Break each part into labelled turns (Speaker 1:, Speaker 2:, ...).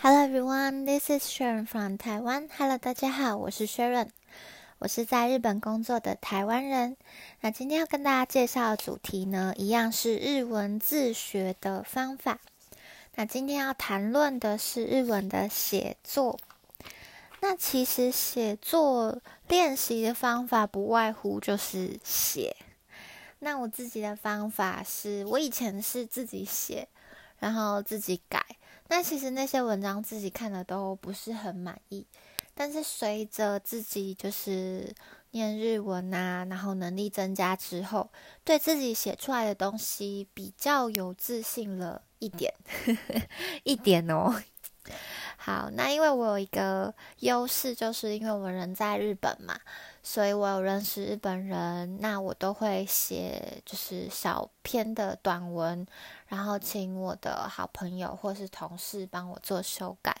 Speaker 1: Hello everyone, this is Sharon from Taiwan. Hello，大家好，我是 Sharon，我是在日本工作的台湾人。那今天要跟大家介绍的主题呢，一样是日文自学的方法。那今天要谈论的是日文的写作。那其实写作练习的方法不外乎就是写。那我自己的方法是我以前是自己写，然后自己改。那其实那些文章自己看的都不是很满意，但是随着自己就是念日文啊，然后能力增加之后，对自己写出来的东西比较有自信了一点，一点哦。好，那因为我有一个优势，就是因为我人在日本嘛。所以我有认识日本人，那我都会写就是小篇的短文，然后请我的好朋友或是同事帮我做修改。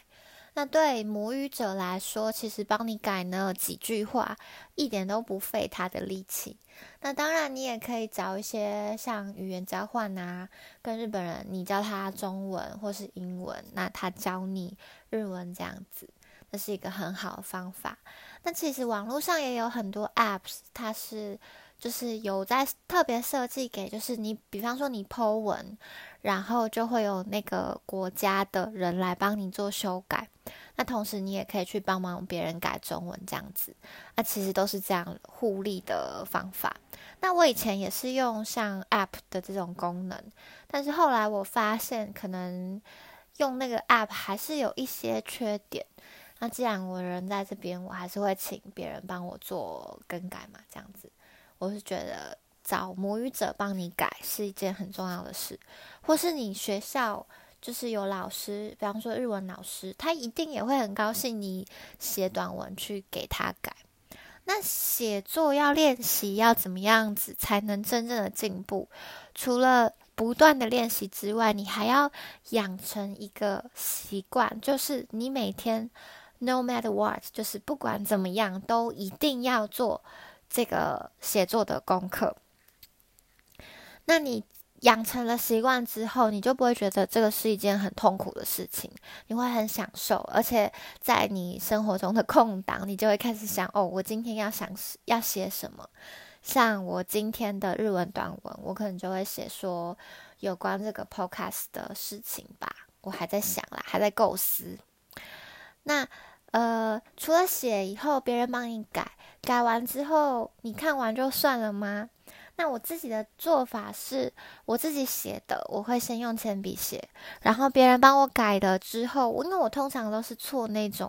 Speaker 1: 那对母语者来说，其实帮你改呢几句话，一点都不费他的力气。那当然，你也可以找一些像语言交换啊，跟日本人，你教他中文或是英文，那他教你日文这样子。那是一个很好的方法。那其实网络上也有很多 apps，它是就是有在特别设计给，就是你比方说你 Po 文，然后就会有那个国家的人来帮你做修改。那同时你也可以去帮忙别人改中文这样子。那其实都是这样互利的方法。那我以前也是用像 app 的这种功能，但是后来我发现可能用那个 app 还是有一些缺点。那既然我人在这边，我还是会请别人帮我做更改嘛，这样子，我是觉得找母语者帮你改是一件很重要的事，或是你学校就是有老师，比方说日文老师，他一定也会很高兴你写短文去给他改。那写作要练习，要怎么样子才能真正的进步？除了不断的练习之外，你还要养成一个习惯，就是你每天。No matter what，就是不管怎么样，都一定要做这个写作的功课。那你养成了习惯之后，你就不会觉得这个是一件很痛苦的事情，你会很享受。而且在你生活中的空档，你就会开始想：哦，我今天要想要写什么？像我今天的日文短文，我可能就会写说有关这个 podcast 的事情吧。我还在想啦，还在构思。那呃，除了写以后别人帮你改，改完之后你看完就算了吗？那我自己的做法是，我自己写的，我会先用铅笔写，然后别人帮我改的之后，因为我通常都是错那种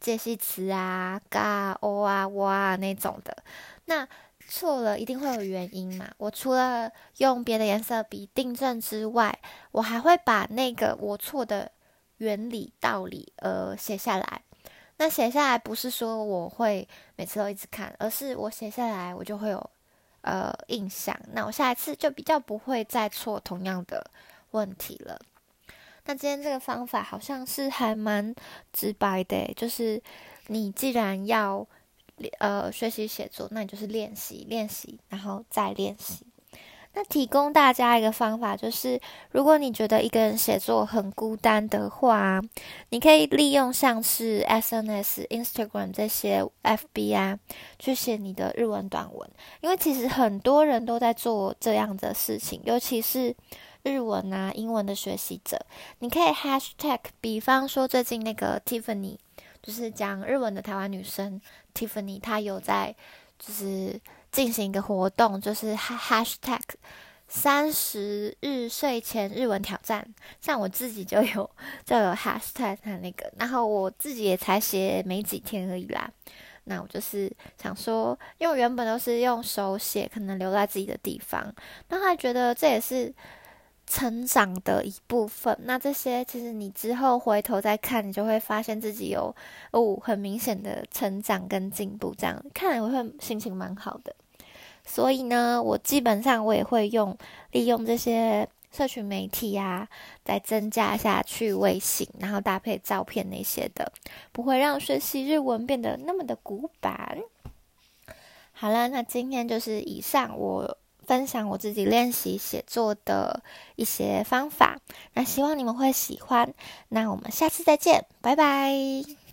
Speaker 1: 介系词啊、嘎、哦啊、哇啊那种的，那错了一定会有原因嘛。我除了用别的颜色笔订正之外，我还会把那个我错的原理道理呃写下来。那写下来不是说我会每次都一直看，而是我写下来我就会有呃印象，那我下一次就比较不会再错同样的问题了。那今天这个方法好像是还蛮直白的，就是你既然要呃学习写作，那你就是练习练习，然后再练习。那提供大家一个方法，就是如果你觉得一个人写作很孤单的话，你可以利用像是 SNS、Instagram 这些 FB 啊，去写你的日文短文。因为其实很多人都在做这样的事情，尤其是日文啊、英文的学习者。你可以 Hashtag，比方说最近那个 Tiffany，就是讲日文的台湾女生 Tiffany，她有在就是。进行一个活动，就是 #hashtag 三十日睡前日文挑战。像我自己就有 就有 #hashtag 那个，然后我自己也才写没几天而已啦。那我就是想说，因为原本都是用手写，可能留在自己的地方，那还觉得这也是成长的一部分。那这些其实你之后回头再看，你就会发现自己有哦很明显的成长跟进步，这样看来我会心情蛮好的。所以呢，我基本上我也会用利用这些社群媒体呀，再增加一下趣味性，然后搭配照片那些的，不会让学习日文变得那么的古板。好了，那今天就是以上我分享我自己练习写作的一些方法。那希望你们会喜欢。那我们下次再见，拜拜。